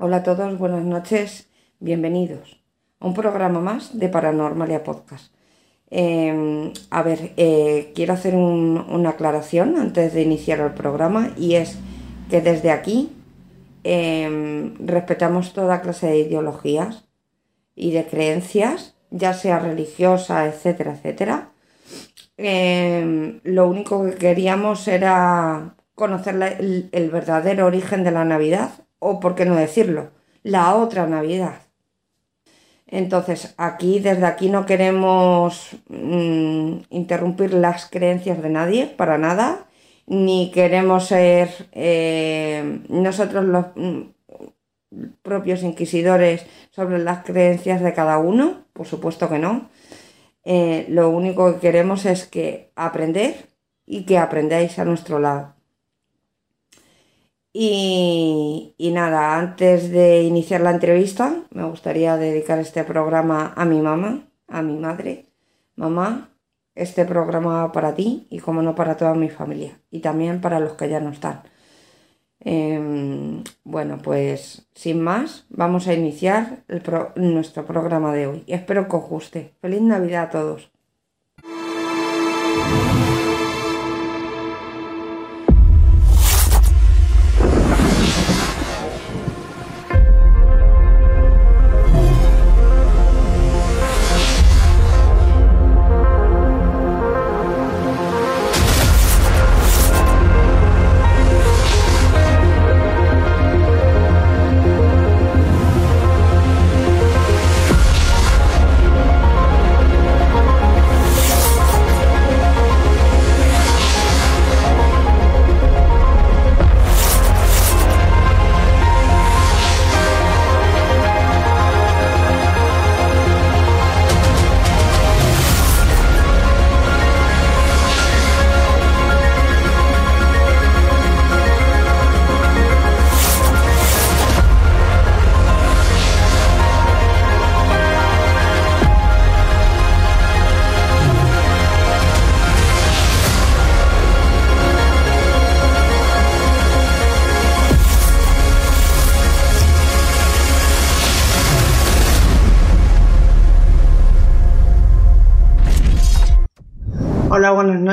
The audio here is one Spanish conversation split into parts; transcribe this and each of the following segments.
Hola a todos, buenas noches, bienvenidos a un programa más de Paranormalia Podcast. Em, a ver, eh, quiero hacer una aclaración antes de iniciar el programa y es que desde aquí em, respetamos toda clase de ideologías y de creencias, ya sea religiosa, etcétera, etcétera. Em, lo único que queríamos era conocer el verdadero origen de la Navidad o por qué no decirlo, la otra Navidad. Entonces, aquí, desde aquí no queremos mm, interrumpir las creencias de nadie, para nada, ni queremos ser eh, nosotros los mm, propios inquisidores sobre las creencias de cada uno, por supuesto que no. Eh, lo único que queremos es que aprender y que aprendáis a nuestro lado. Y, nada, antes de iniciar la entrevista, me gustaría dedicar este programa a mi mamá, a mi madre. Mamá, este programa para ti y como no para toda mi familia y también para los que ya no están. Em, bueno, pues sin más, vamos a iniciar nuestro programa de hoy. Espero que os guste. Feliz Navidad a todos.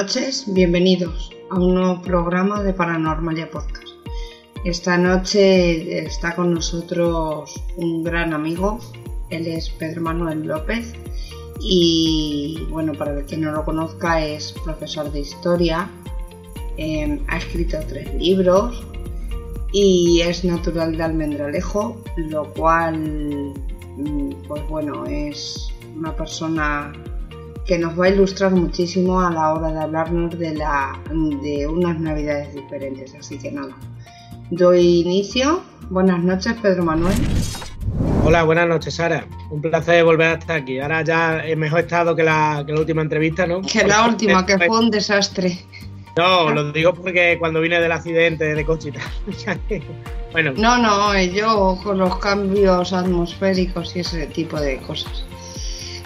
Noches, bienvenidos a un nuevo programa de Paranormalia Podcast. Esta noche está con nosotros un gran amigo, él es Pedro Manuel López y bueno, para el que no lo conozca es profesor de historia, em, ha escrito tres libros y es natural de Almendralejo, lo cual mm, pues bueno, es una persona que nos va a ilustrar muchísimo a la hora de hablarnos de, la, de unas navidades diferentes. Así que nada, doy inicio. Buenas noches, Pedro Manuel. Hola, buenas noches, Sara. Un placer volver hasta aquí. Ahora ya es mejor estado que la, que la última entrevista, ¿no? Que la última, que fue un desastre. No, lo digo porque cuando vine del accidente de coche bueno. No, no, yo con los cambios atmosféricos y ese tipo de cosas.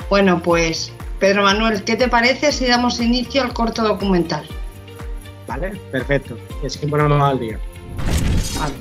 Bueno, pues Pedro Manuel, ¿qué te parece si damos inicio al corto documental? Vale, perfecto. Es que ponemos al día. Vale.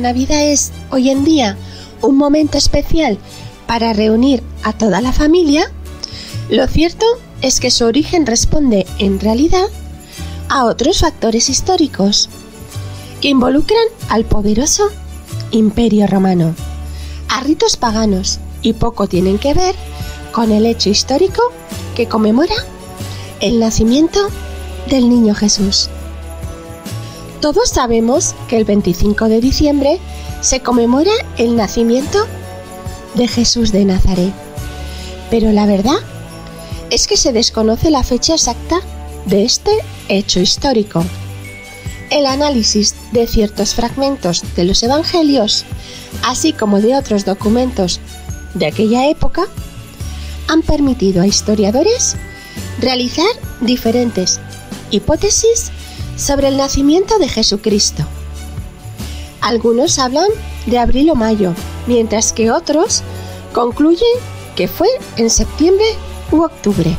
La Navidad es hoy en día un momento especial para reunir a toda la familia, lo cierto es que su origen responde en realidad a otros factores históricos que involucran al poderoso Imperio Romano, a ritos paganos y poco tienen que ver con el hecho histórico que conmemora el nacimiento del niño Jesús. Todos sabemos que el 25 de diciembre se conmemora el nacimiento de Jesús de Nazaret. Pero la verdad es que se desconoce la fecha exacta de este hecho histórico. El análisis de ciertos fragmentos de los Evangelios, así como de otros documentos de aquella época, han permitido a historiadores realizar diferentes hipótesis sobre el nacimiento de Jesucristo. Algunos hablan de abril o mayo, mientras que otros concluyen que fue en septiembre u octubre.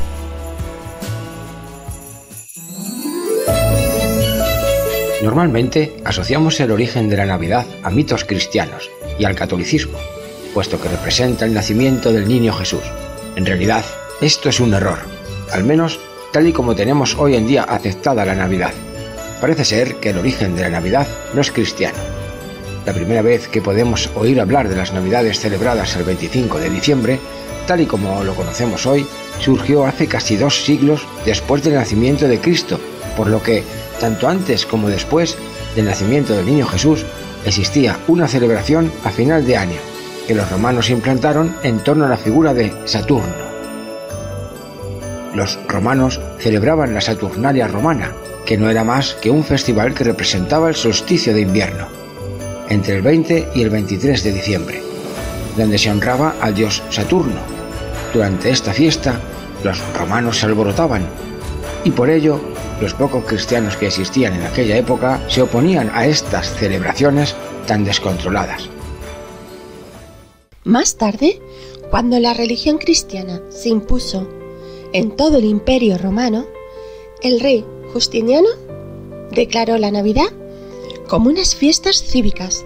Normalmente asociamos el origen de la Navidad a mitos cristianos y al catolicismo, puesto que representa el nacimiento del niño Jesús. En realidad, esto es un error, al menos tal y como tenemos hoy en día aceptada la Navidad. Parece ser que el origen de la Navidad no es cristiano. La primera vez que podemos oír hablar de las Navidades celebradas el 25 de diciembre, tal y como lo conocemos hoy, surgió hace casi dos siglos después del nacimiento de Cristo, por lo que, tanto antes como después del nacimiento del niño Jesús, existía una celebración a final de año, que los romanos implantaron en torno a la figura de Saturno. Los romanos celebraban la Saturnalia romana, que no era más que un festival que representaba el solsticio de invierno, entre el 20 y el 23 de diciembre, donde se honraba al dios Saturno. Durante esta fiesta, los romanos se alborotaban, y por ello los pocos cristianos que existían en aquella época se oponían a estas celebraciones tan descontroladas. Más tarde, cuando la religión cristiana se impuso en todo el imperio romano, el rey Justiniano declaró la Navidad como unas fiestas cívicas,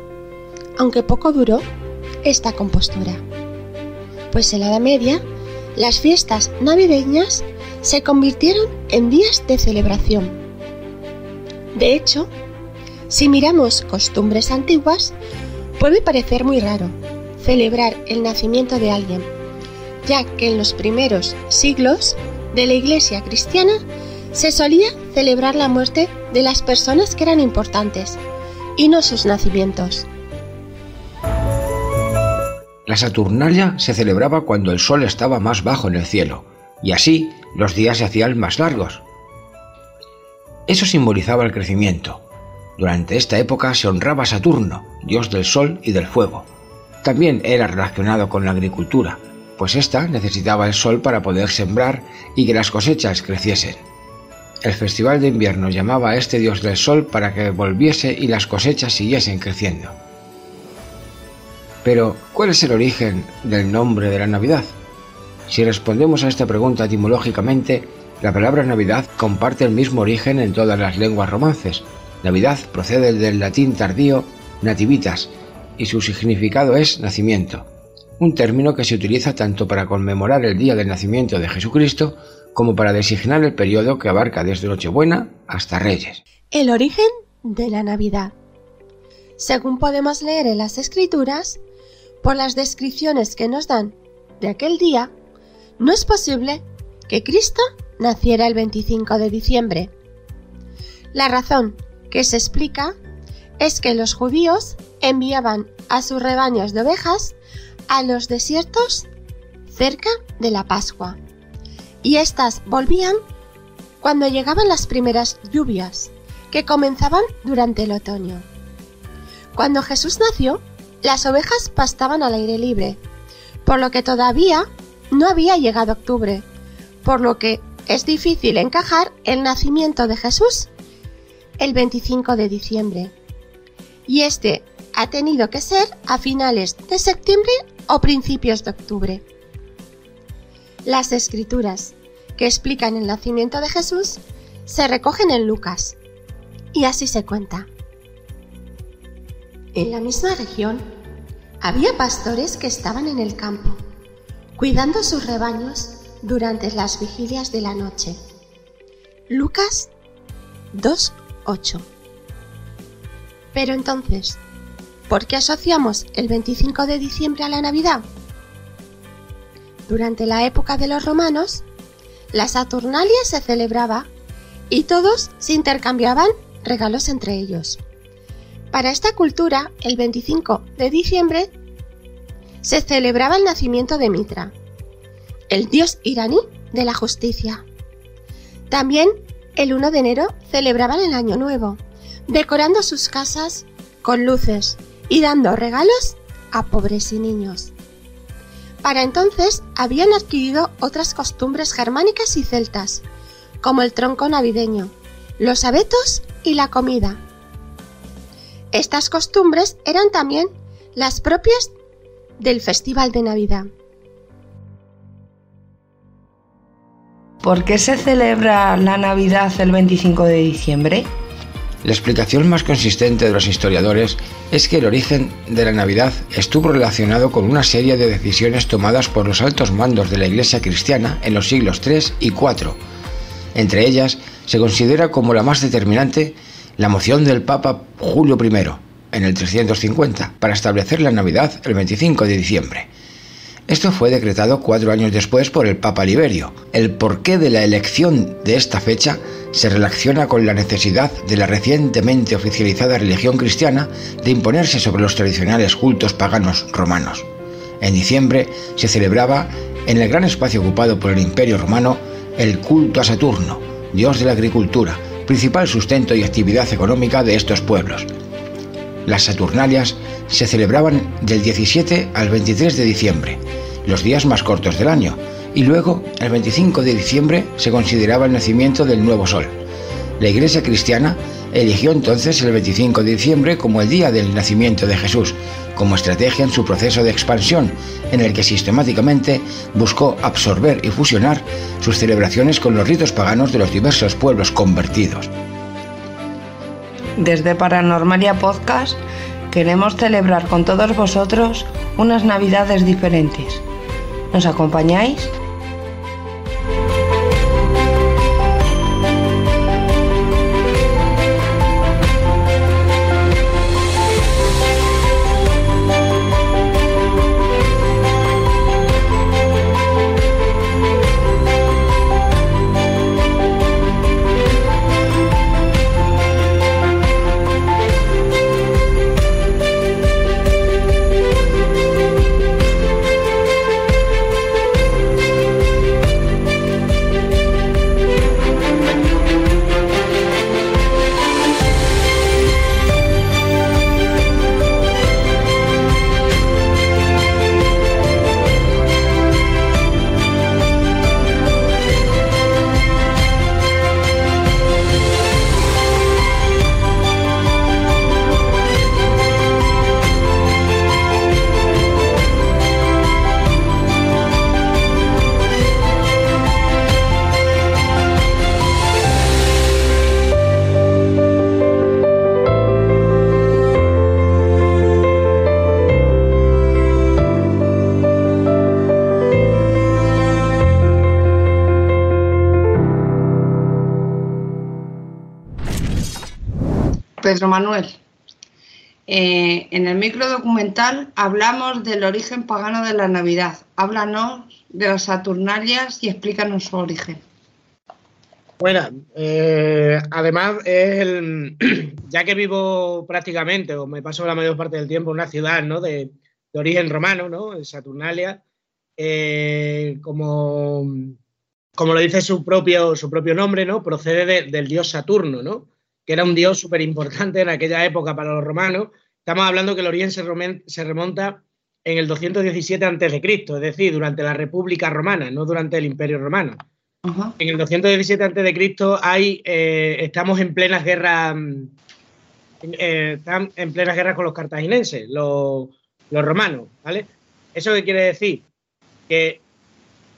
aunque poco duró esta compostura. Pues en la Edad Media, las fiestas navideñas se convirtieron en días de celebración. De hecho, si miramos costumbres antiguas, puede parecer muy raro celebrar el nacimiento de alguien, ya que en los primeros siglos de la Iglesia cristiana se solía celebrar la muerte de las personas que eran importantes y no sus nacimientos. La Saturnalia se celebraba cuando el sol estaba más bajo en el cielo, y así los días se hacían más largos. Eso simbolizaba el crecimiento. Durante esta época se honraba Saturno, dios del sol y del fuego. También era relacionado con la agricultura, pues ésta necesitaba el sol para poder sembrar y que las cosechas creciesen. El festival de invierno llamaba a este dios del sol para que volviese y las cosechas siguiesen creciendo. Pero, ¿cuál es el origen del nombre de la Navidad? Si respondemos a esta pregunta etimológicamente, la palabra Navidad comparte el mismo origen en todas las lenguas romances. Navidad procede del latín tardío nativitas y su significado es nacimiento, un término que se utiliza tanto para conmemorar el día del nacimiento de Jesucristo como para designar el periodo que abarca desde Nochebuena hasta Reyes. El origen de la Navidad. Según podemos leer en las Escrituras, por las descripciones que nos dan de aquel día, no es posible que Cristo naciera el 25 de diciembre. La razón que se explica es que los judíos enviaban a sus rebaños de ovejas a los desiertos cerca de la Pascua y éstas volvían cuando llegaban las primeras lluvias, que comenzaban durante el otoño. Cuando Jesús nació, las ovejas pastaban al aire libre, por lo que todavía no había llegado octubre, por lo que es difícil encajar el nacimiento de Jesús el 25 de diciembre. Y este ha tenido que ser a finales de septiembre o principios de octubre. Las escrituras que explican el nacimiento de Jesús se recogen en Lucas. Y así se cuenta. En la misma región había pastores que estaban en el campo, cuidando sus rebaños durante las vigilias de la noche. Lucas 2.8 Pero entonces, ¿por qué asociamos el 25 de diciembre a la Navidad? Durante la época de los romanos, la Saturnalia se celebraba y todos se intercambiaban regalos entre ellos. Para esta cultura, el 25 de diciembre se celebraba el nacimiento de Mitra, el dios iraní de la justicia. También el 1 de enero celebraban el Año Nuevo, decorando sus casas con luces y dando regalos a pobres y niños. Para entonces habían adquirido otras costumbres germánicas y celtas, como el tronco navideño, los abetos y la comida. Estas costumbres eran también las propias del Festival de Navidad. ¿Por qué se celebra la Navidad el 25 de diciembre? La explicación más consistente de los historiadores es que el origen de la Navidad estuvo relacionado con una serie de decisiones tomadas por los altos mandos de la Iglesia cristiana en los siglos III y IV. Entre ellas, se considera como la más determinante la moción del Papa Julio I, en el 350, para establecer la Navidad el 25 de diciembre. Esto fue decretado cuatro años después por el Papa Liberio. El porqué de la elección de esta fecha se relaciona con la necesidad de la recientemente oficializada religión cristiana de imponerse sobre los tradicionales cultos paganos romanos. En diciembre se celebraba, en el gran espacio ocupado por el Imperio romano, el culto a Saturno, dios de la agricultura, principal sustento y actividad económica de estos pueblos. Las Saturnalias se celebraban del 17 al 23 de diciembre, los días más cortos del año, y luego, el 25 de diciembre, se consideraba el nacimiento del nuevo sol. La Iglesia cristiana eligió entonces el 25 de diciembre como el día del nacimiento de Jesús, como estrategia en su proceso de expansión, en el que sistemáticamente buscó absorber y fusionar sus celebraciones con los ritos paganos de los diversos pueblos convertidos. Desde Paranormalia Podcast queremos celebrar con todos vosotros unas navidades diferentes. ¿Nos acompañáis? Manuel. Eh, en el micro documental hablamos del origen pagano de la Navidad. Háblanos de las Saturnalias y explícanos su origen. Bueno, eh, además, el, ya que vivo prácticamente, o me paso la mayor parte del tiempo en una ciudad ¿no? de, origen romano, ¿no? Saturnalia, eh, como, como lo dice su propio, su propio nombre, ¿no? procede del dios Saturno, ¿no? Que era un dios súper importante en aquella época para los romanos. Estamos hablando que el Oriente se remonta en el 217 a.C., es decir, durante la República Romana, no durante el Imperio Romano. En el 217 a.C. hay, eh, estamos en plenas guerras eh, están en plenas guerras con los cartaginenses, los, romanos, ¿vale? ¿Eso qué quiere decir? Que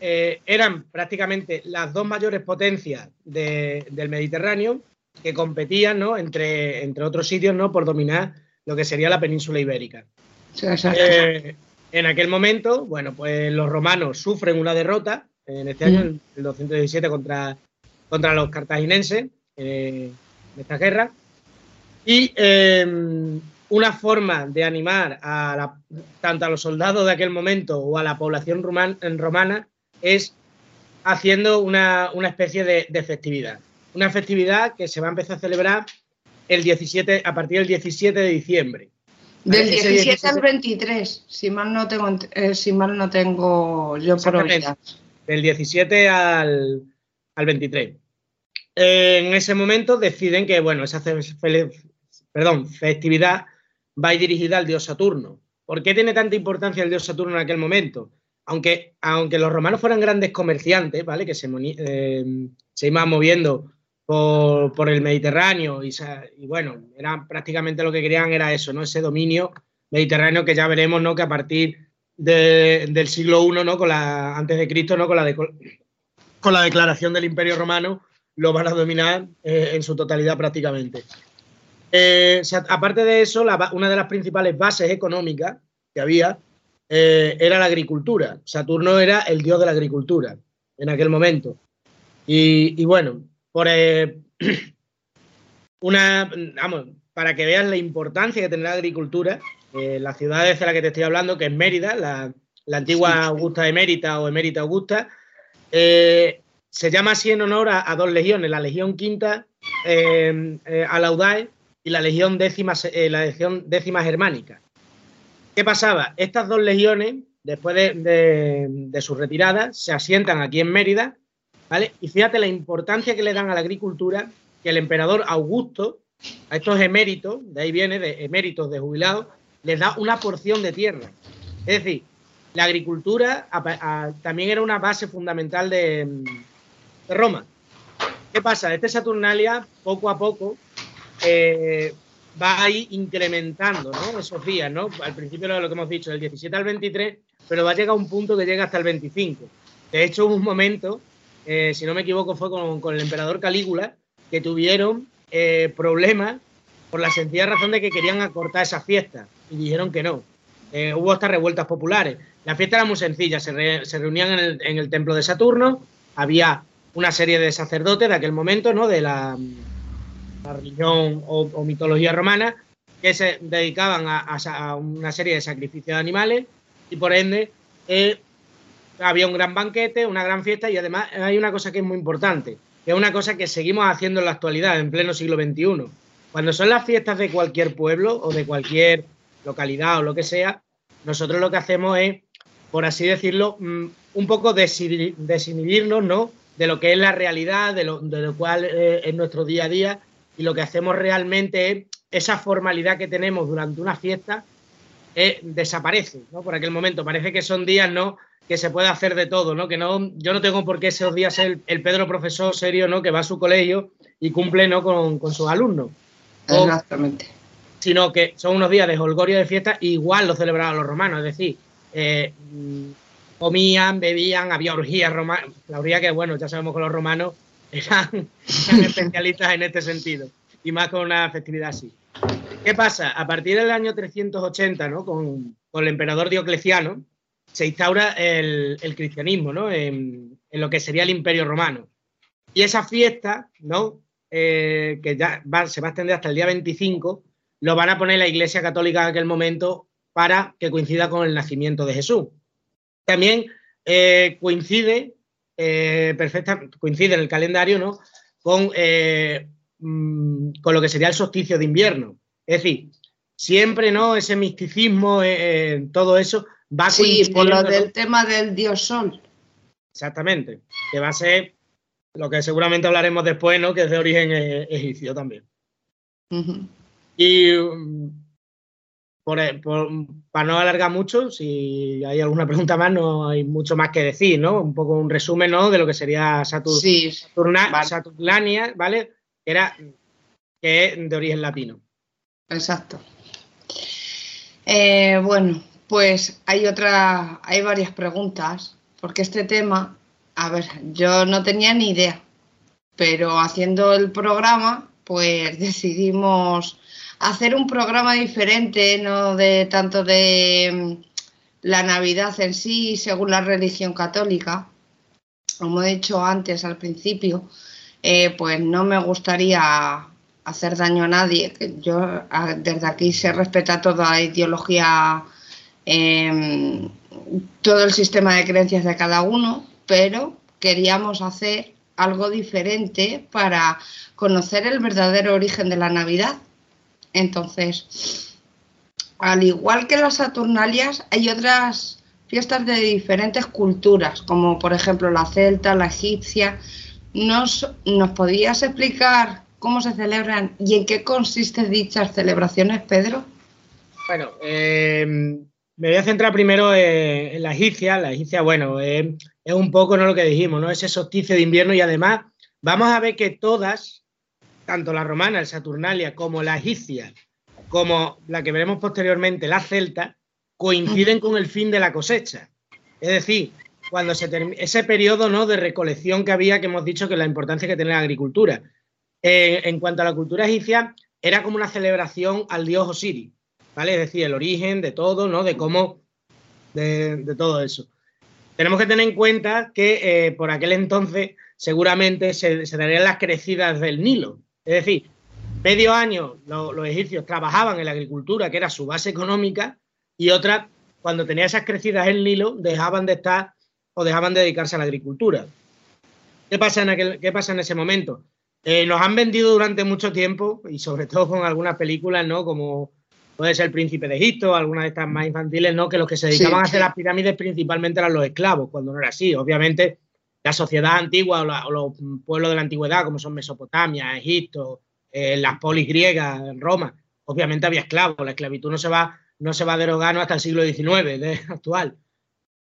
eh, eran prácticamente las dos mayores potencias del Mediterráneo que competían, ¿no? Entre, entre otros sitios, ¿no? Por dominar lo que sería la península ibérica. Eh, en aquel momento, bueno, pues los romanos sufren una derrota en este año, en el 217, contra, contra los cartaginenses eh, en esta guerra. Y em, una forma de animar a tanto a los soldados de aquel momento o a la población romana es haciendo una, especie de, de festividad una festividad que se va a empezar a celebrar el 17, a partir del 17 de diciembre. Del 17, al 23, si mal no tengo, eh, si mal no tengo yo por Del 17 al, al 23. en ese momento deciden que, bueno, esa perdón, festividad va dirigida al dios Saturno. ¿Por qué tiene tanta importancia el dios Saturno en aquel momento? Aunque, aunque los romanos fueran grandes comerciantes, ¿vale? Que se, eh, se iban moviendo por, el Mediterráneo y, bueno, prácticamente lo que querían era eso, ¿no? Ese dominio mediterráneo que ya veremos, ¿no? Que a partir del siglo I, ¿no? Con la, antes de Cristo, ¿no? Con la, con la declaración del Imperio Romano, lo van a dominar eh, en su totalidad prácticamente. Eh, aparte de eso, una de las principales bases económicas que había eh, era la agricultura. Saturno era el dios de la agricultura en aquel momento. y bueno, por eh, una, vamos, para que veas la importancia que tiene la agricultura, eh, la ciudad de la que te estoy hablando, que es Mérida, la, antigua Augusta Emérita o Emérita Augusta, eh, se llama así en honor a, dos legiones, la Legión Quinta Alaudae y la Legión Décima, la Legión Décima Germánica. ¿Qué pasaba? Estas dos legiones, después de su retirada, se asientan aquí en Mérida y fíjate la importancia que le dan a la agricultura, que el emperador Augusto, a estos eméritos, de ahí viene, de eméritos de jubilados, les da una porción de tierra. Es decir, la agricultura también era una base fundamental de, Roma. ¿Qué pasa? Este Saturnalia, poco a poco, eh, va a ir incrementando ¿no? esos días, ¿no? Al principio lo que hemos dicho, del 17 al 23, pero va a llegar a un punto que llega hasta el 25. De hecho, hubo un momento eh, si no me equivoco, fue con, el emperador Calígula, que tuvieron eh, problemas por la sencilla razón de que querían acortar esa fiesta y dijeron que no. Eh, hubo hasta revueltas populares. La fiesta era muy sencilla, se, reunían en el, templo de Saturno, había una serie de sacerdotes de aquel momento, ¿no? de la, religión o, mitología romana, que se dedicaban a, a, una serie de sacrificios de animales y por ende había un gran banquete, una gran fiesta y además hay una cosa que es muy importante, que es una cosa que seguimos haciendo en la actualidad, en pleno siglo XXI. Cuando son las fiestas de cualquier pueblo o de cualquier localidad o lo que sea, nosotros lo que hacemos es, por así decirlo, mm, un poco desinhibirnos ¿no? de lo que es la realidad, de lo, de lo cual eh, es nuestro día a día y lo que hacemos realmente es esa formalidad que tenemos durante una fiesta eh, desaparece, ¿no? Por aquel momento. Parece que son días, ¿no? Que se puede hacer de todo, ¿no? Que no, yo no tengo por qué esos días ser el, Pedro profesor serio, ¿no? Que va a su colegio y cumple, ¿no? Con, sus alumnos. Exactamente. Sino que son unos días de holgorio de fiesta, igual lo celebraban los romanos, es decir, eh, comían, bebían, había orgías romanas, la orgía que, bueno, ya sabemos que los romanos eran, especialistas en este sentido, y más con una festividad así. ¿Qué pasa? A partir del año 380, ¿no? Con, con el emperador Diocleciano, se instaura el, cristianismo, ¿no? En, lo que sería el Imperio Romano. Y esa fiesta, ¿no? Eh, que ya se va a extender hasta el día 25, lo van a poner la Iglesia Católica en aquel momento para que coincida con el nacimiento de Jesús. También eh, coincide, eh, perfecta, coincide en el calendario, ¿no? Con, mm, con lo que sería el solsticio de invierno. Es decir, siempre, ¿no? Ese misticismo, todo eso, Va sí, por lo del tema del dios sol. Exactamente, que va a ser lo que seguramente hablaremos después, ¿no? Que es de origen e-, egipcio también. Y mm, para no alargar mucho, si hay alguna pregunta más, no hay mucho más que decir, ¿no? Un poco un resumen, ¿no? De lo que sería Saturn, Saturlania, ¿vale? Que era que es de origen latino. Exacto. Eh, bueno, pues hay otra, hay varias preguntas, porque este tema, a ver, yo no tenía ni idea, pero haciendo el programa, pues decidimos hacer un programa diferente, no de tanto de mm, la Navidad en sí, según la religión católica. Como he dicho antes al principio, eh, pues no me gustaría hacer daño a nadie. Yo desde aquí se respeta toda ideología Em, todo el sistema de creencias de cada uno, pero queríamos hacer algo diferente para conocer el verdadero origen de la Navidad. Entonces, al igual que las Saturnalias, hay otras fiestas de diferentes culturas, como por ejemplo la celta, la egipcia. ¿Nos, ¿Nos podías explicar cómo se celebran y en qué consisten dichas celebraciones, Pedro? Bueno, eh, me voy a centrar primero en, la egipcia. La egipcia, bueno, es un poco ¿no? lo que dijimos, ¿no? Ese solsticio de invierno y además vamos a ver que todas, tanto la romana, el Saturnalia, como la egipcia, como la que veremos posteriormente, la celta, coinciden con el fin de la cosecha. Es decir, cuando se ese periodo ¿no? de recolección que había, que hemos dicho que la importancia que tiene la agricultura. Eh, en cuanto a la cultura egipcia, era como una celebración al dios Osiris, ¿vale? Es decir, el origen de todo, ¿no? De cómo, de, todo eso. Tenemos que tener en cuenta que eh, por aquel entonces seguramente se, darían las crecidas del Nilo. Es decir, medio año los egipcios trabajaban en la agricultura, que era su base económica, y otra, cuando tenía esas crecidas en Nilo, dejaban de estar o dejaban de dedicarse a la agricultura. ¿Qué pasa en, aquel, qué pasa en ese momento? Eh, nos han vendido durante mucho tiempo, y sobre todo con algunas películas, ¿no? Como puede ser El Príncipe de Egipto, algunas de estas más infantiles, ¿no? Que los que se dedicaban a hacer las pirámides principalmente eran los esclavos, cuando no era así. Obviamente, la sociedad antigua o, los pueblos de la antigüedad, como son Mesopotamia, Egipto, eh, las polis griegas, Roma, obviamente había esclavos. La esclavitud no se va, no se va a derogar hasta el siglo XIX actual.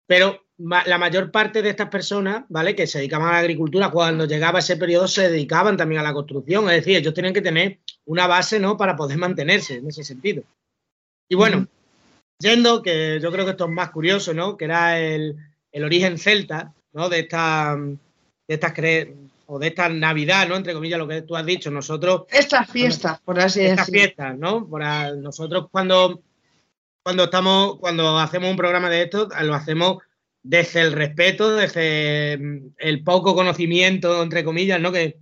Pero la mayor parte de estas personas, ¿vale? Que se dedicaban a la agricultura, cuando llegaba ese periodo se dedicaban también a la construcción, es decir, ellos tienen que tener una base, ¿no? Para poder mantenerse en ese sentido. Y bueno, yendo, que yo creo que esto es más curioso, ¿no? Que era el, origen celta, ¿no? De esta, de estas o de esta Navidad, ¿no? Entre comillas, lo que tú has dicho, nosotros... Estas fiestas, por así decirlo. Estas fiestas, ¿no? Por nosotros cuando cuando estamos, cuando hacemos un programa de esto, lo hacemos desde el respeto, desde mm, el poco conocimiento, entre comillas, ¿no? que,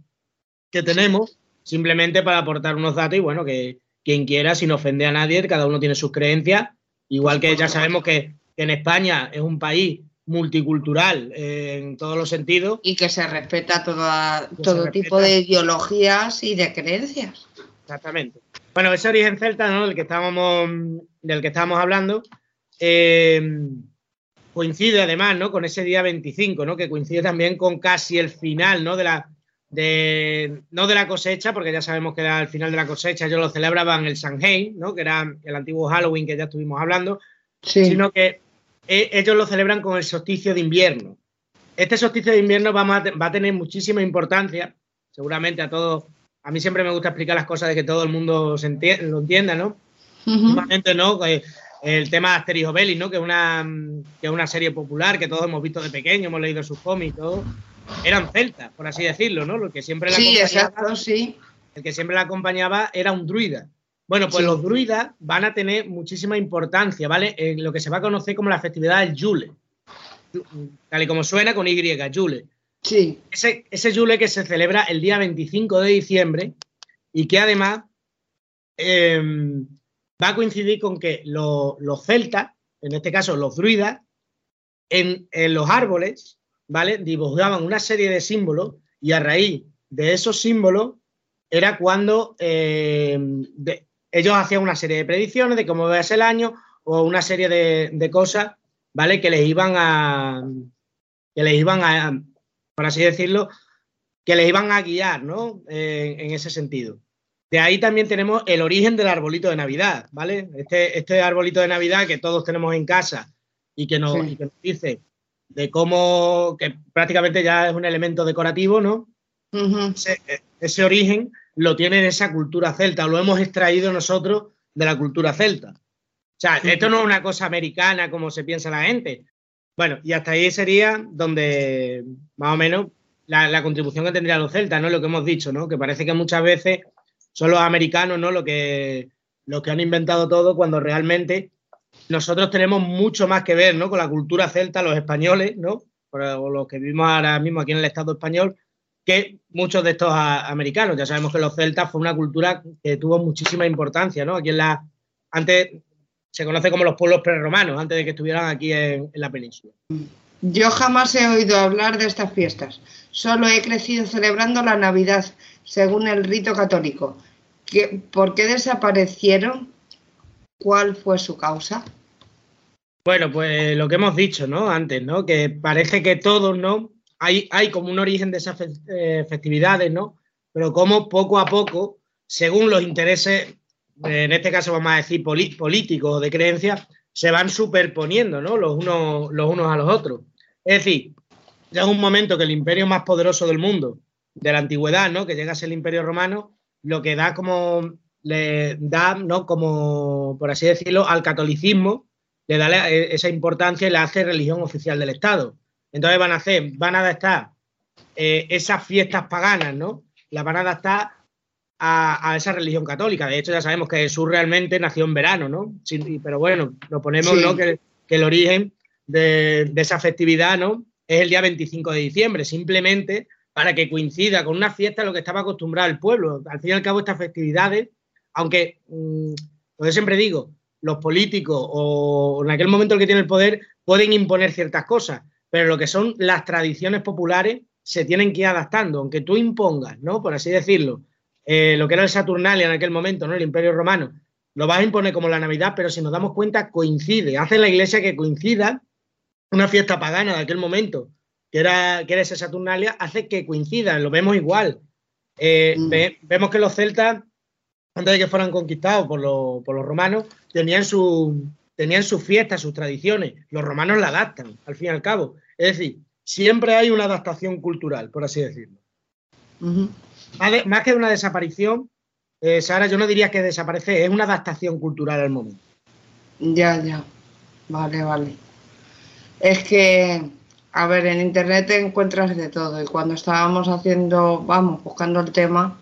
que tenemos, simplemente para aportar unos datos y bueno, que quien quiera, sin ofender a nadie, cada uno tiene sus creencias, igual que ya sabemos que, en España es un país multicultural eh, en todos los sentidos. Y que se respeta toda, todo tipo de ideologías y de creencias. Exactamente. Bueno, ese origen celta, ¿no? Del que estábamos, del que estábamos hablando, eh, coincide además, ¿no? Con ese día 25, ¿no? Que coincide también con casi el final, ¿no? De la, de, no de la cosecha, porque ya sabemos que era el final de la cosecha, ellos lo celebraban el Samhain, ¿no? Que era el antiguo Halloween que ya estuvimos hablando, sino que eh, ellos lo celebran con el solsticio de invierno. Este solsticio de invierno va a, tener muchísima importancia, seguramente a todos a mí siempre me gusta explicar las cosas de que todo el mundo se lo entienda, ¿no? Uh ¿no? El tema de Asterix Obelix, ¿no? Que es, una, que una serie popular que todos hemos visto de pequeño, hemos leído sus cómics, todo. Eran celtas, por así decirlo, ¿no? Lo que siempre la sí, exacto, sí. El que siempre la acompañaba era un druida. Bueno, pues los druidas van a tener muchísima importancia, ¿vale? En lo que se va a conocer como la festividad del Yule. Tal y como suena con Y, Yule. Sí. Ese, ese Yule que se celebra el día 25 de diciembre y que además em, va a coincidir con que los celtas, en este caso los druidas, en, los árboles, ¿vale? Dibujaban una serie de símbolos y a raíz de esos símbolos era cuando em, ellos hacían una serie de predicciones de cómo ser el año o una serie de, cosas, ¿vale? Que les iban a que les iban a, por así decirlo, que les iban a guiar, ¿no? en ese sentido. De ahí también tenemos el origen del arbolito de Navidad, ¿vale? Este, este arbolito de Navidad que todos tenemos en casa y que, nos, dice de cómo, que prácticamente ya es un elemento decorativo, ¿no? ese, origen lo tiene esa cultura celta, lo hemos extraído nosotros de la cultura celta. O sea, esto no es una cosa americana como se piensa la gente. Bueno, y hasta ahí sería donde más o menos la, contribución que tendrían los celtas, ¿no? Lo que hemos dicho, ¿no? Que parece que muchas veces son los americanos, ¿no? Lo que, los que han inventado todo cuando realmente nosotros tenemos mucho más que ver, ¿no? Con la cultura celta, los españoles, ¿no? O los que vivimos ahora mismo aquí en el Estado español, que muchos de estos americanos. Ya sabemos que los celtas fue una cultura que tuvo muchísima importancia, ¿no? Aquí en la, antes se conoce como los pueblos preromanos, antes de que estuvieran aquí en, la península. Yo jamás he oído hablar de estas fiestas. Solo he crecido celebrando la Navidad, según el rito católico. ¿Por qué desaparecieron? ¿Cuál fue su causa? Bueno, pues lo que hemos dicho, ¿no? Antes, ¿no? Que parece que todos, ¿no? Hay, hay como un origen de esas eh, festividades, ¿no? Pero como poco a poco, según los intereses, en este caso vamos a decir políticos o de creencias, se van superponiendo, ¿no? Los unos, los unos a los otros. Es decir, llega un momento que el imperio más poderoso del mundo, de la antigüedad, ¿no? Que llega a ser el imperio romano, lo que da como, le da, ¿no? Como, por así decirlo, al catolicismo, le da esa importancia y la hace religión oficial del Estado. Entonces van a hacer, van a adaptar eh, esas fiestas paganas, ¿no? Las van a adaptar a, esa religión católica. De hecho, ya sabemos que Jesús realmente nació en verano, ¿no? pero bueno, nos ponemos, ¿no? Que, que, el origen de, de esa festividad, ¿no? es el día 25 de diciembre, simplemente para que coincida con una fiesta a lo que estaba acostumbrado el pueblo. Al fin y al cabo, estas festividades, aunque, mm, yo siempre digo, los políticos o en aquel momento el que tiene el poder pueden imponer ciertas cosas, pero lo que son las tradiciones populares se tienen que ir adaptando, aunque tú impongas, ¿no? Por así decirlo, eh, lo que era el Saturnalia en aquel momento, ¿no? El Imperio Romano, lo vas a imponer como la Navidad, pero si nos damos cuenta, coincide, hace la iglesia que coincida una fiesta pagana de aquel momento, que era, que era esa Saturnalia, hace que coincidan, lo vemos igual. Eh, mm. vemos que los celtas, antes de que fueran conquistados por, los, romanos, tenían, su, tenían sus fiestas, sus tradiciones. Los romanos la adaptan, al fin y al cabo. Es decir, siempre hay una adaptación cultural, por así decirlo. más, que una desaparición, eh, Sara, yo no diría que desaparece, es una adaptación cultural al momento. Ya, ya. Vale, vale. Es que, a ver, en internet te encuentras de todo y cuando estábamos haciendo, vamos, buscando el tema,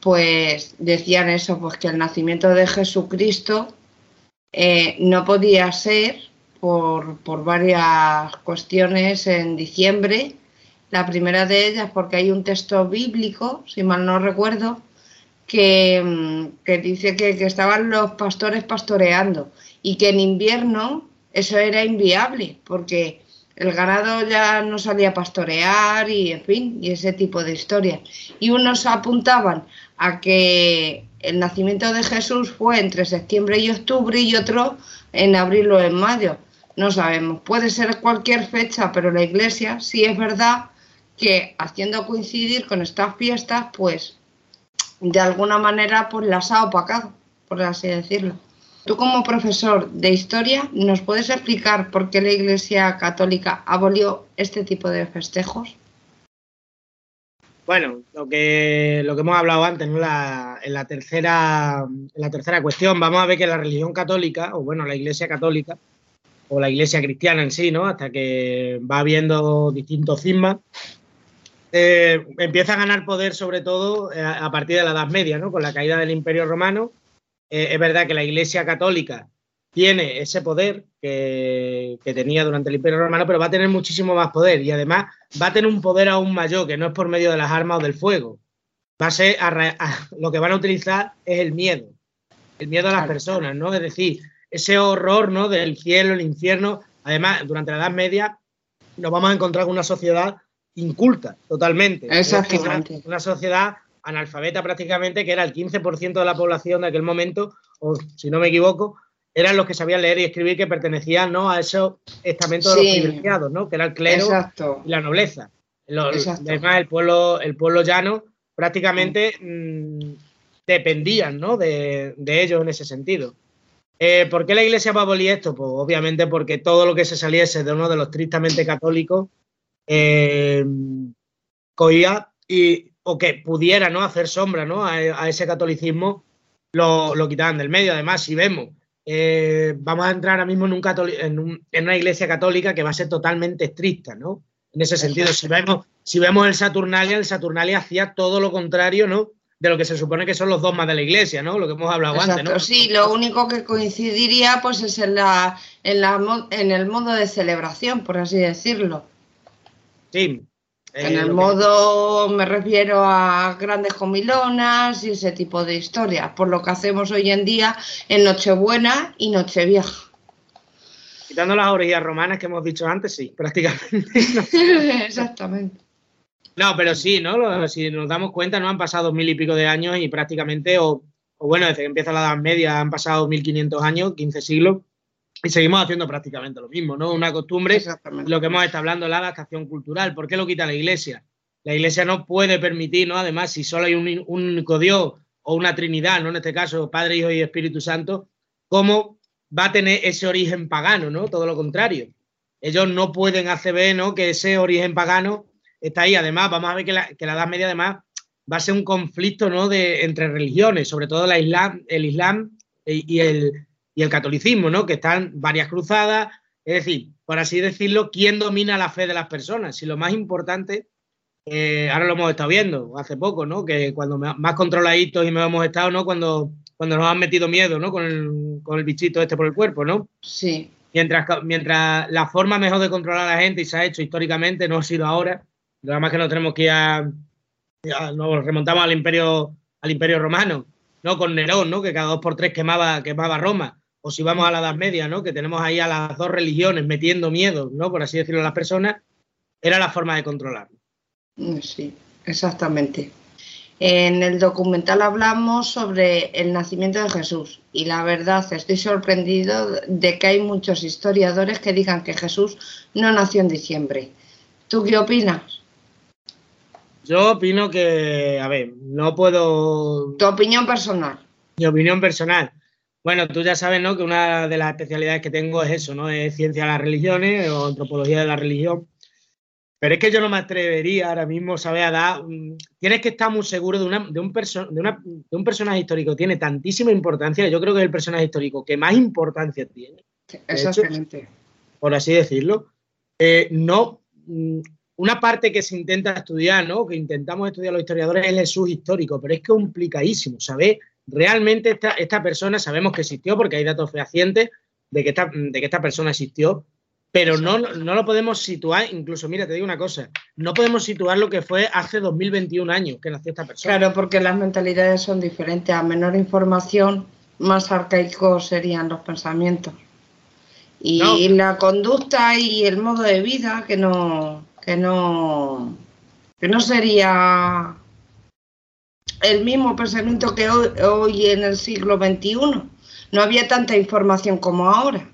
pues decían eso, pues que el nacimiento de Jesucristo eh, no podía ser por, por varias cuestiones en diciembre. La primera de ellas porque hay un texto bíblico, si mal no recuerdo, que, mm, que dice que, que, estaban los pastores pastoreando y que en invierno eso era inviable porque el ganado ya no salía a pastorear y en fin, y ese tipo de historias. Y unos apuntaban a que el nacimiento de Jesús fue entre septiembre y octubre y otro en abril o en mayo. No sabemos, puede ser cualquier fecha, pero la iglesia sí es verdad que haciendo coincidir con estas fiestas, pues de alguna manera pues las ha opacado, por así decirlo. Tú como profesor de historia, ¿nos puedes explicar por qué la Iglesia Católica abolió este tipo de festejos? Bueno, lo que, lo que hemos hablado antes, en, la tercera, en la tercera cuestión, vamos a ver que la religión católica, o bueno, la Iglesia Católica, o la Iglesia cristiana en sí, ¿no? Hasta que va habiendo distintos cismas, eh, empieza a ganar poder sobre todo eh, a partir de la Edad Media, ¿no? Con la caída del Imperio Romano eh, es verdad que la Iglesia Católica tiene ese poder que, tenía durante el Imperio Romano, pero va a tener muchísimo más poder y además va a tener un poder aún mayor, que no es por medio de las armas o del fuego. Va a ser, lo que van a utilizar es el miedo, el miedo a las personas, ¿no? Es decir, ese horror, ¿no? Del cielo, el infierno. Además, durante la Edad Media nos vamos a encontrar con una sociedad inculta totalmente. Exactamente. una sociedad analfabeta prácticamente, que era el 15% de la población de aquel momento, o si no me equivoco, eran los que sabían leer y escribir que pertenecían ¿no? a esos estamentos de los privilegiados, ¿no? que era el clero y la nobleza. además, el pueblo, el pueblo llano prácticamente mm, dependían ¿no? de, ellos en ese sentido. Eh, ¿Por qué la iglesia va a abolir esto? Pues obviamente porque todo lo que se saliese de uno de los estrictamente católicos eh, cogía y o que pudiera ¿no? hacer sombra ¿no? a, ese catolicismo, lo, lo, quitaban del medio. Además, si vemos, eh, vamos a entrar ahora mismo en, un en, en, una iglesia católica que va a ser totalmente estricta, ¿no? En ese sentido, si vemos, si vemos el Saturnalia, el Saturnalia hacía todo lo contrario, ¿no? De lo que se supone que son los dogmas de la iglesia, ¿no? Lo que hemos hablado antes, ¿no? Sí, lo único que coincidiría, pues, es en, la, en, la, en el modo de celebración, por así decirlo. Sí, en el modo me refiero a grandes comilonas y ese tipo de historias, por lo que hacemos hoy en día en Nochebuena y Nochevieja. Quitando las orillas romanas que hemos dicho antes, sí, prácticamente. Exactamente. No, pero sí, ¿no? Si nos damos cuenta, no han pasado mil y pico de años y prácticamente, o, bueno, desde que empieza la Edad Media han pasado 1500 años, 15 siglos, y seguimos haciendo prácticamente lo mismo, ¿no? Una costumbre, lo que hemos estado hablando, la adaptación cultural. ¿Por qué lo quita la Iglesia? La Iglesia no puede permitir, ¿no? Además, si solo hay un, único Dios o una Trinidad, ¿no? En este caso, Padre, Hijo y Espíritu Santo, ¿cómo va a tener ese origen pagano, ¿no? Todo lo contrario. Ellos no pueden hacer ver, ¿no? Que ese origen pagano está ahí. Además, vamos a ver que la, que la Edad Media, además, va a ser un conflicto, ¿no? De, entre religiones, sobre todo la islam, el Islam y el, y el catolicismo, ¿no? Que están varias cruzadas, es decir, por así decirlo, ¿quién domina la fe de las personas? Si lo más importante, eh, ahora lo hemos estado viendo hace poco, ¿no? Que cuando más controladitos y me hemos estado, ¿no? Cuando, cuando nos han metido miedo, ¿no? Con el, con el bichito este por el cuerpo, ¿no? Sí. Mientras, mientras la forma mejor de controlar a la gente y se ha hecho históricamente no ha sido ahora, nada más que no tenemos que ir a, nos remontamos al imperio, al imperio romano, ¿no? Con Nerón, ¿no? Que cada dos por tres quemaba, quemaba Roma o si vamos a la Edad Media, ¿no? que tenemos ahí a las dos religiones metiendo miedo, ¿no? por así decirlo, a las personas, era la forma de controlarlo. Mm, sí, exactamente. En el documental hablamos sobre el nacimiento de Jesús y la verdad estoy sorprendido de que hay muchos historiadores que digan que Jesús no nació en diciembre. ¿Tú qué opinas? Yo opino que, a ver, no puedo... Tu opinión personal. Mi opinión personal. Bueno, tú ya sabes, ¿no? Que una de las especialidades que tengo es eso, ¿no? Es ciencia de las religiones o antropología de la religión. Pero es que yo no me atrevería ahora mismo, ¿sabes? A dar. Tienes que estar muy seguro de, una, de, un de, un personaje histórico. Tiene tantísima importancia. Yo creo que es el personaje histórico que más importancia tiene. Exactamente. por así decirlo. Eh, no. Mm, una parte que se intenta estudiar, ¿no? Que intentamos estudiar los historiadores es el Jesús histórico, pero es complicadísimo, ¿sabes? Realmente esta, esta persona sabemos que existió porque hay datos fehacientes de que esta, de que esta persona existió, pero no, no lo podemos situar, incluso, mira, te digo una cosa, no podemos situar lo que fue hace 2021 años que nació esta persona. Claro, porque las mentalidades son diferentes, a menor información, más arcaicos serían los pensamientos. Y la conducta y el modo de vida que no, que no, que no sería el mismo pensamiento que hoy, en el siglo XXI. No había tanta información como ahora.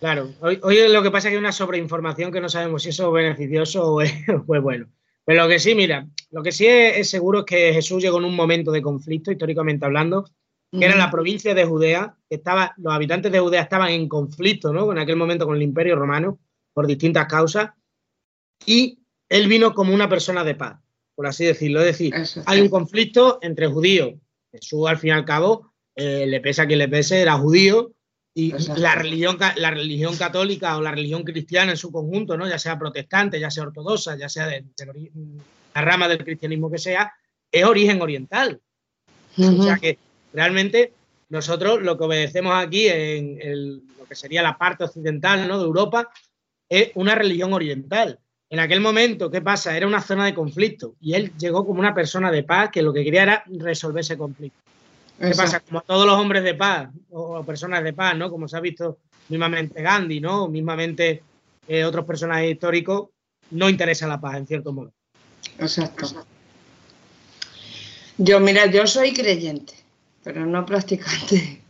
Claro, hoy, lo que pasa es que hay una sobreinformación que no sabemos si eso es beneficioso o es, bueno. Pero lo que sí, mira, lo que sí es, seguro es que Jesús llegó en un momento de conflicto, históricamente hablando, que era la provincia de Judea, que estaba, los habitantes de Judea estaban en conflicto, ¿no? En aquel momento con el Imperio Romano, por distintas causas, y él vino como una persona de paz por así decirlo. Es decir, hay un conflicto entre judíos. Jesús, al fin y al cabo, eh, le pese a quien le pese, era judío y la religión, la religión católica o la religión cristiana en su conjunto, ¿no? ya sea protestante, ya sea ortodoxa, ya sea de, la rama del cristianismo que sea, es origen oriental. O sea que realmente nosotros lo que obedecemos aquí en lo que sería la parte occidental ¿no? de Europa es una religión oriental. En aquel momento, ¿qué pasa? Era una zona de conflicto y él llegó como una persona de paz que lo que quería era resolver ese conflicto. ¿Qué pasa? Como todos los hombres de paz o personas de paz, ¿no? Como se ha visto mismamente Gandhi, ¿no? Mismamente eh, otros personajes históricos, no interesa la paz, en cierto modo. Exacto. Yo, mira, yo soy creyente, pero no practicante.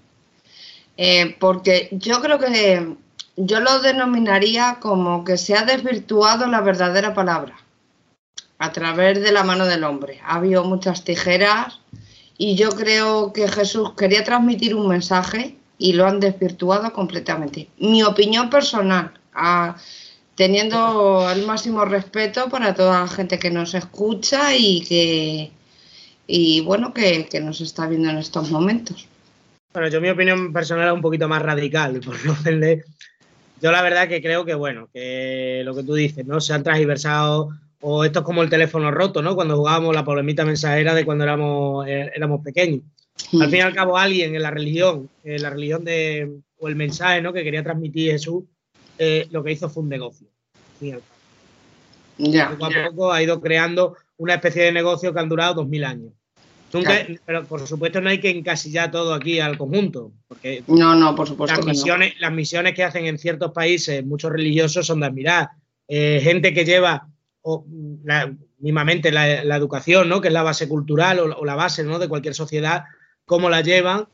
Eh, porque yo creo que yo lo denominaría como que se ha desvirtuado la verdadera palabra a través de la mano del hombre. Ha habido muchas tijeras y yo creo que Jesús quería transmitir un mensaje y lo han desvirtuado completamente. Mi opinión personal, teniendo el máximo respeto para toda la gente que nos escucha y que y bueno que, nos está viendo en estos momentos. Bueno, yo mi opinión personal es un poquito más radical, por no ofender yo la verdad que creo que, bueno, que lo que tú dices, ¿no? Se han transversado, o esto es como el teléfono roto, ¿no? Cuando jugábamos la polemita mensajera de cuando éramos, eh, éramos pequeños. Al fin y al cabo, alguien en la religión, en la religión de, o el mensaje, ¿no? Que quería transmitir Jesús, eh, lo que hizo fue un negocio. Ya, poco a poco ha ido creando una especie de negocio que han durado dos mil años. Pero por supuesto no hay que encasillar todo aquí al conjunto, porque no, no, por supuesto las misiones, las misiones que hacen en ciertos países muchos religiosos son de admirar. Eh, gente que lleva o, la, mismamente la, educación, ¿no? que es la base cultural o, la base ¿no? de cualquier sociedad, cómo la llevan.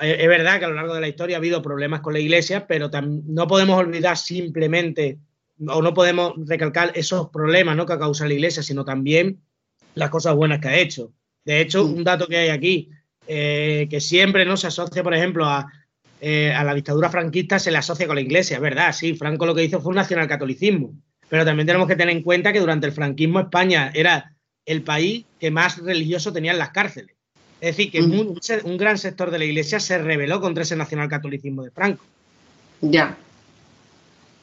Eh, es verdad que a lo largo de la historia ha habido problemas con la iglesia, pero no podemos olvidar simplemente o no podemos recalcar esos problemas ¿no? que ha causado la iglesia, sino también las cosas buenas que ha hecho. De hecho, mm. un dato que hay aquí, eh, que siempre no se asocia, por ejemplo, eh, a, la dictadura franquista, se le asocia con la iglesia, es verdad, sí, Franco lo que hizo fue un nacionalcatolicismo, pero también tenemos que tener en cuenta que durante el franquismo España era el país que más religioso tenía en las cárceles. Es decir, que mm. un, gran sector de la iglesia se rebeló contra ese nacionalcatolicismo de Franco. Ya.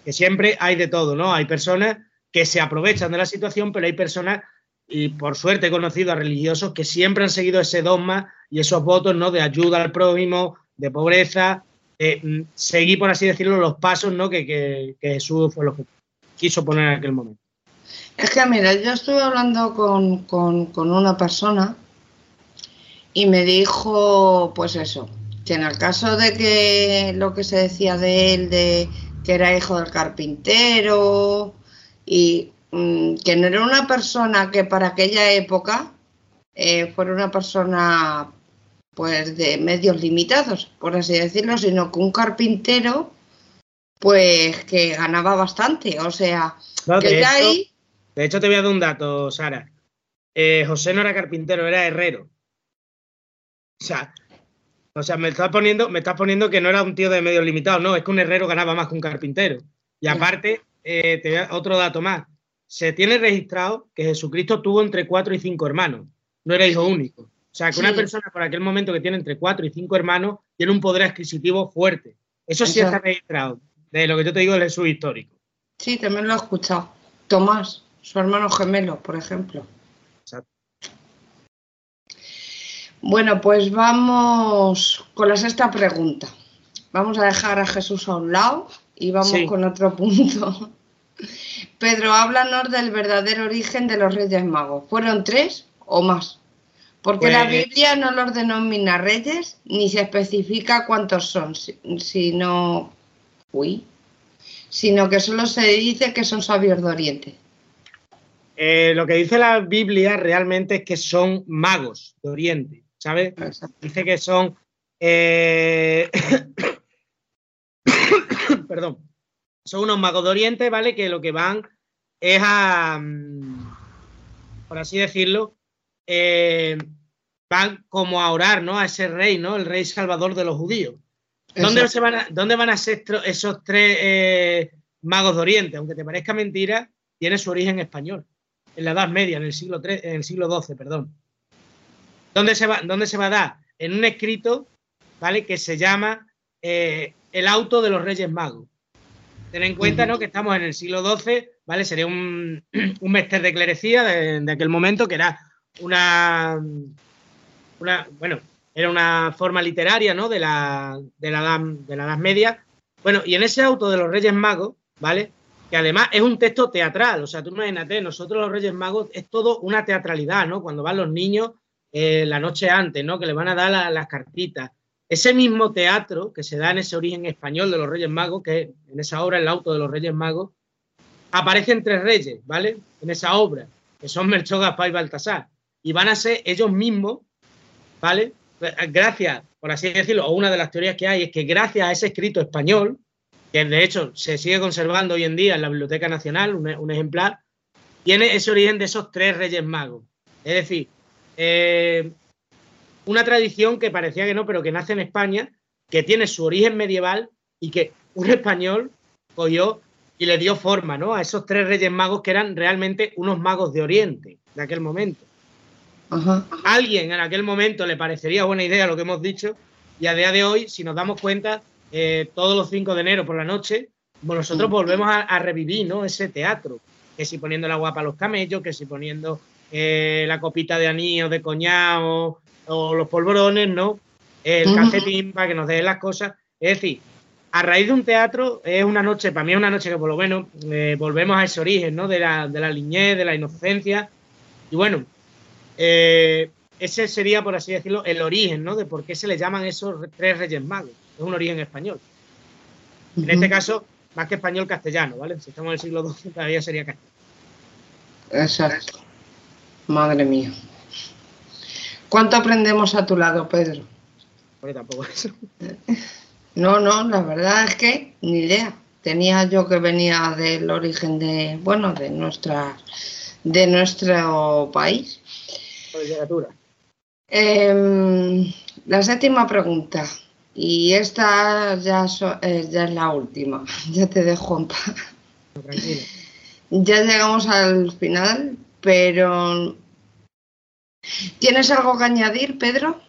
Que siempre hay de todo, ¿no? Hay personas que se aprovechan de la situación, pero hay personas y por suerte he conocido a religiosos que siempre han seguido ese dogma y esos votos ¿no? de ayuda al prójimo, de pobreza, mm, seguir, por así decirlo, los pasos ¿no? que, Jesús fue lo que quiso poner en aquel momento. Es que, mira, yo estuve hablando con, con una persona y me dijo, pues eso, que en el caso de que lo que se decía de él, de que era hijo del carpintero y que no era una persona que para aquella época eh, fuera una persona pues de medios limitados, por así decirlo, sino que un carpintero pues que ganaba bastante, o sea, que de, hecho, de hecho te voy a dar un dato, Sara. Eh, José no era carpintero, era herrero. O sea, o sea, me estás poniendo, me estás poniendo que no era un tío de medios limitados, no, es que un herrero ganaba más que un carpintero. Y aparte, eh, te voy a, otro dato más se tiene registrado que Jesucristo tuvo entre cuatro y cinco hermanos, no era hijo único. O sea, que una persona por aquel momento que tiene entre cuatro y cinco hermanos tiene un poder adquisitivo fuerte. Eso sí está registrado, de lo que yo te digo del Jesús histórico. Sí, también lo he escuchado. Tomás, su hermano gemelo, por ejemplo. Exacto. Bueno, pues vamos con la sexta pregunta. Vamos a dejar a Jesús a un lado y vamos con otro punto. Pedro, háblanos del verdadero origen de los Reyes Magos. ¿Fueron tres o más? Porque la pues- Biblia no los denomina reyes ni se especifica cuántos son, sino, uy, sino que solo se dice que son sabios de Oriente. Eh, lo que dice la Biblia realmente es que son magos de Oriente, ¿sabes? Dice que son, eh, perdón, son unos magos de Oriente, ¿vale? Que lo que van es a, mm, por así decirlo, eh, van como a orar, ¿no? A ese rey, ¿no? El rey salvador de los judíos. ¿Dónde, van, a, ¿Dónde van a ser esos tres eh, magos de Oriente? Aunque te parezca mentira, tiene su origen español, en la Edad Media, en el siglo, en el siglo XII, perdón. ¿Dónde se, va, ¿Dónde se va a dar? En un escrito, ¿vale? Que se llama eh, El auto de los Reyes Magos. Ten en cuenta ¿no? que estamos en el siglo XII, ¿vale? Sería un, un mester de clerecía de, aquel momento, que era una, una, bueno, era una forma literaria, ¿no? De la, de la, edad, de la Edad Media. Bueno, y en ese auto de los Reyes Magos, ¿vale? Que además es un texto teatral, o sea, tú imagínate, nosotros los Reyes Magos es todo una teatralidad, ¿no? Cuando van los niños eh, la noche antes, ¿no? Que le van a dar las cartitas. Ese mismo teatro que se da en ese origen español de los Reyes Magos, que en esa obra, El auto de los Reyes Magos, aparecen tres reyes, ¿vale? En esa obra, que son Melchor, Gaspar y Baltasar. Y van a ser ellos mismos, ¿vale? Gracias, por así decirlo, o una de las teorías que hay es que gracias a ese escrito español, que de hecho se sigue conservando hoy en día en la Biblioteca Nacional, un, ejemplar, tiene ese origen de esos tres reyes magos. Es decir, eh, una tradición que parecía que no, pero que nace en España, que tiene su origen medieval y que un español cogió y le dio forma ¿no? a esos tres reyes magos que eran realmente unos magos de Oriente de aquel momento. alguien en aquel momento le parecería buena idea lo que hemos dicho y a día de hoy, si nos damos cuenta, eh, todos los 5 de enero por la noche, pues nosotros volvemos a, revivir ¿no? ese teatro, que si poniendo la guapa a los camellos, que si poniendo eh, la copita de anillo, de coñado, o los polvorones, ¿no? El calcetín para que nos den las cosas. Es decir, a raíz de un teatro es una noche, para mí es una noche que por lo menos eh, volvemos a ese origen, ¿no? De la, de la niñez, de la inocencia. Y bueno, eh, ese sería, por así decirlo, el origen, ¿no? De por qué se le llaman esos tres Reyes Magos. Es un origen español. En este caso, más que español, castellano, ¿vale? Si estamos en el siglo XII, todavía sería castellano. Exacto. Madre mía. ¿Cuánto aprendemos a tu lado, Pedro? Pues tampoco eso. No, no, la verdad es que ni idea. Tenía yo que venía del origen de, bueno, de nuestra, de nuestro país. Eh, la séptima pregunta. Y esta ya, eh, ya es la última. Ya te dejo en paz. Tranquilo. Ya llegamos al final, pero ¿tienes algo que añadir, Pedro?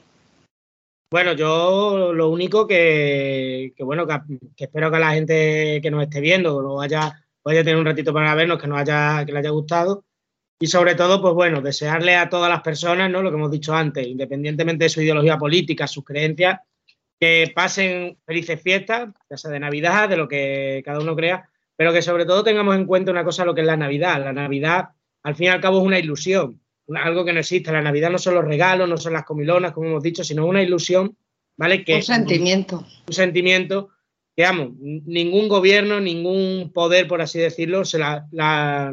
Bueno, yo lo único que, bueno, que, espero que la gente que nos esté viendo lo vaya, vaya tener un ratito para vernos, que nos haya, que le haya gustado. Y sobre todo, pues bueno, desearle a todas las personas, ¿no? Lo que hemos dicho antes, independientemente de su ideología política, sus creencias, que pasen felices fiestas, ya sea de Navidad, de lo que cada uno crea, pero que sobre todo tengamos en cuenta una cosa, lo que es la Navidad. La Navidad, al fin y al cabo, es una ilusión, algo que no existe. La Navidad no son los regalos, no son las comilonas, como hemos dicho, sino una ilusión, ¿vale? Que, un sentimiento. Un sentimiento que, vamos, ningún gobierno, ningún poder, por así decirlo, se la,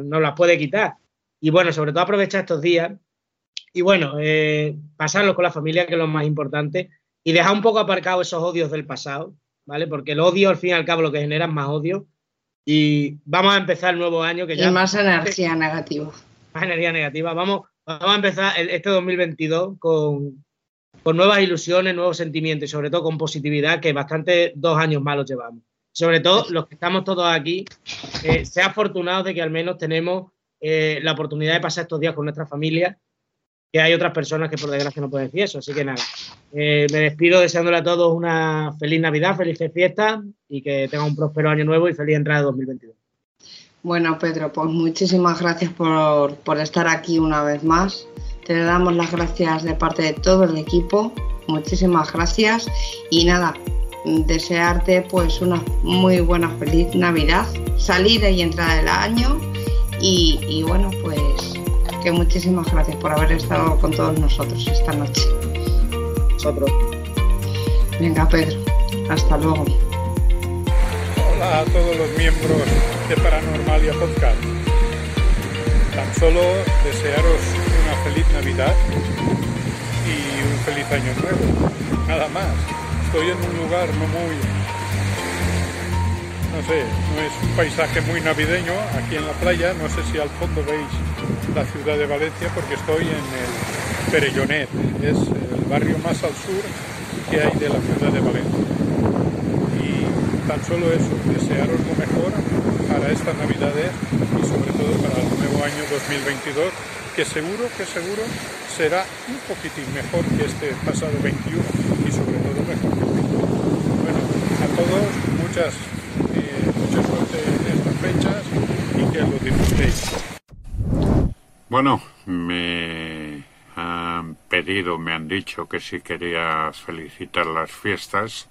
nos la puede quitar. Y bueno, sobre todo aprovechar estos días y bueno, eh, pasarlos con la familia, que es lo más importante, y dejar un poco aparcado esos odios del pasado, ¿vale? Porque el odio, al fin y al cabo, lo que genera es más odio y vamos a empezar el nuevo año que ya... Y más energía negativa. Más energía negativa. Vamos, vamos a empezar este 2022 con, con nuevas ilusiones, nuevos sentimientos y sobre todo con positividad, que bastante dos años malos llevamos. Sobre todo los que estamos todos aquí, eh, sea afortunados de que al menos tenemos eh, la oportunidad de pasar estos días con nuestra familia, que hay otras personas que por desgracia no pueden decir eso. Así que nada, eh, me despido deseándole a todos una feliz Navidad, felices fiestas y que tengan un próspero año nuevo y feliz entrada de 2022. Bueno, Pedro, pues muchísimas gracias por, por estar aquí una vez más. Te damos las gracias de parte de todo el equipo. Muchísimas gracias. Y nada, desearte pues una muy buena feliz Navidad, salida y entrada del año. Y, y bueno, pues que muchísimas gracias por haber estado con todos nosotros esta noche. Nosotros. Venga, Pedro, hasta luego. A todos los miembros de Paranormalia Podcast. Tan solo desearos una feliz Navidad y un feliz año nuevo. Nada más. Estoy en un lugar no muy no sé, no es un paisaje muy navideño aquí en la playa, no sé si al fondo veis la ciudad de Valencia porque estoy en el Perellonet, es el barrio más al sur que hay de la ciudad de Valencia. Tan solo eso, desearos lo mejor para estas navidades y sobre todo para el nuevo año 2022, que seguro, que seguro será un poquitín mejor que este pasado 21 y sobre todo mejor. Bueno, a todos muchas, eh, mucha suerte en estas fechas y que lo disfrutéis. Bueno, me han pedido, me han dicho que si quería felicitar las fiestas,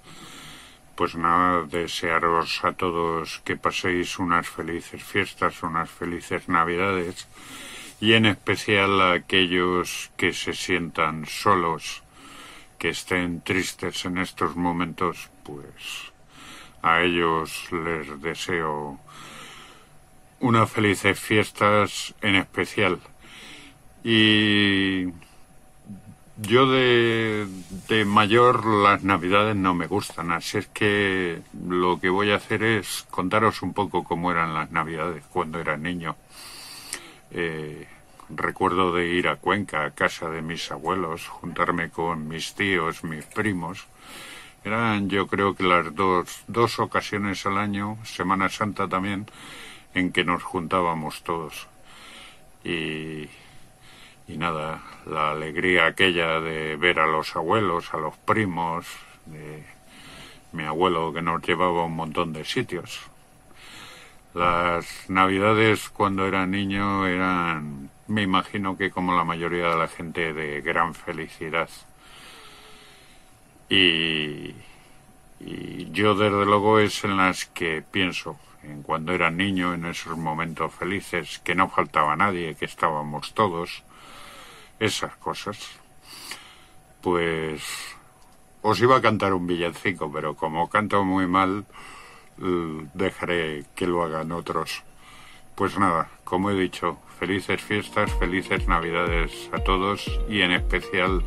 pues nada, desearos a todos que paséis unas felices fiestas, unas felices navidades y en especial a aquellos que se sientan solos, que estén tristes en estos momentos, pues a ellos les deseo unas felices fiestas en especial. Y yo de, mayor las navidades no me gustan, así es que lo que voy a hacer es contaros un poco cómo eran las navidades cuando era niño. Eh, recuerdo de ir a Cuenca, a casa de mis abuelos, juntarme con mis tíos, mis primos. Eran yo creo que las dos, dos ocasiones al año, Semana Santa también, en que nos juntábamos todos. Y, y nada, la alegría aquella de ver a los abuelos, a los primos, de mi abuelo que nos llevaba a un montón de sitios. Las navidades cuando era niño eran, me imagino que como la mayoría de la gente, de gran felicidad. Y, y yo desde luego es en las que pienso, en cuando era niño, en esos momentos felices, que no faltaba nadie, que estábamos todos, esas cosas. pues os iba a cantar un villancico, pero como canto muy mal, dejaré que lo hagan otros. Pues nada, como he dicho, felices fiestas, felices navidades a todos y en especial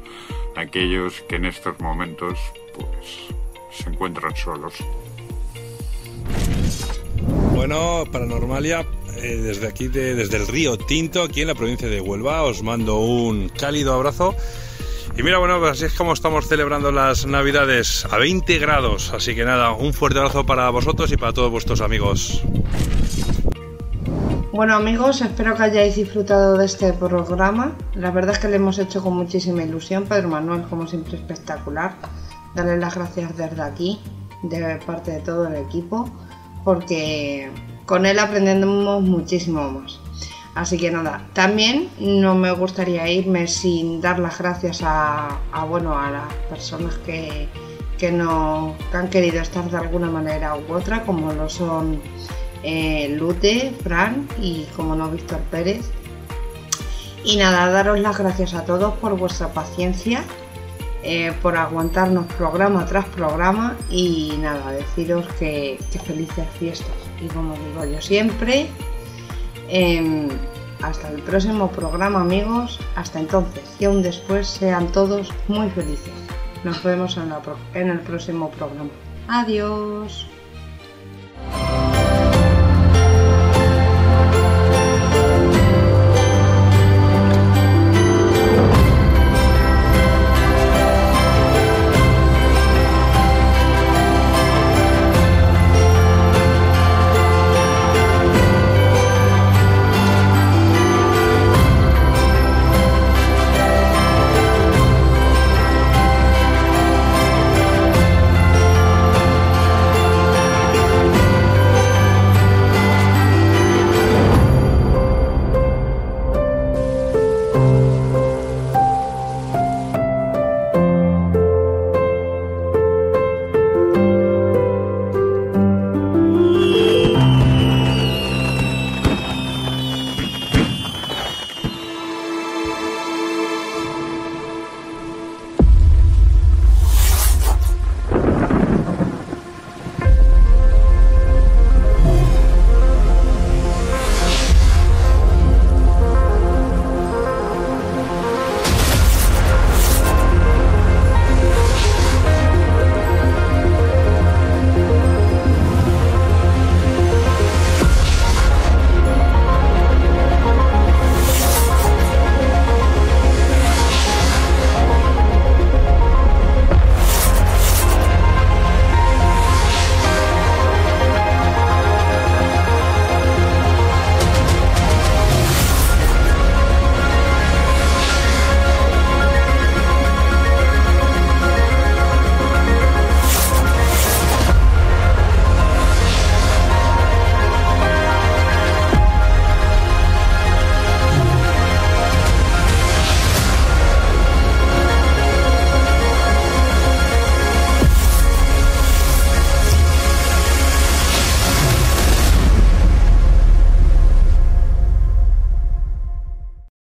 a aquellos que en estos momentos pues se encuentran solos. Bueno, Paranormalia, eh, desde aquí, desde el río Tinto, aquí en la provincia de Huelva, os mando un cálido abrazo. Y mira, bueno, pues así es como estamos celebrando las Navidades a 20 grados. Así que nada, un fuerte abrazo para vosotros y para todos vuestros amigos. Bueno amigos, espero que hayáis disfrutado de este programa. La verdad es que le hemos hecho con muchísima ilusión. Pedro Manuel, como siempre, espectacular. Darle las gracias desde aquí, de parte de todo el equipo, porque con él aprendemos muchísimo más. Así que nada, también no me gustaría irme sin dar las gracias a, bueno, a las personas que, que, no, han querido estar de alguna manera u otra, como lo son eh, Lute, Fran y como no Víctor Pérez. Y nada, daros las gracias a todos por vuestra paciencia, eh, por aguantarnos programa tras programa y nada, deciros que, que felices fiestas. Y como digo yo siempre, Em, hasta el próximo programa amigos. Hasta entonces y aún después sean todos muy felices. Nos vemos en el próximo programa. Adiós.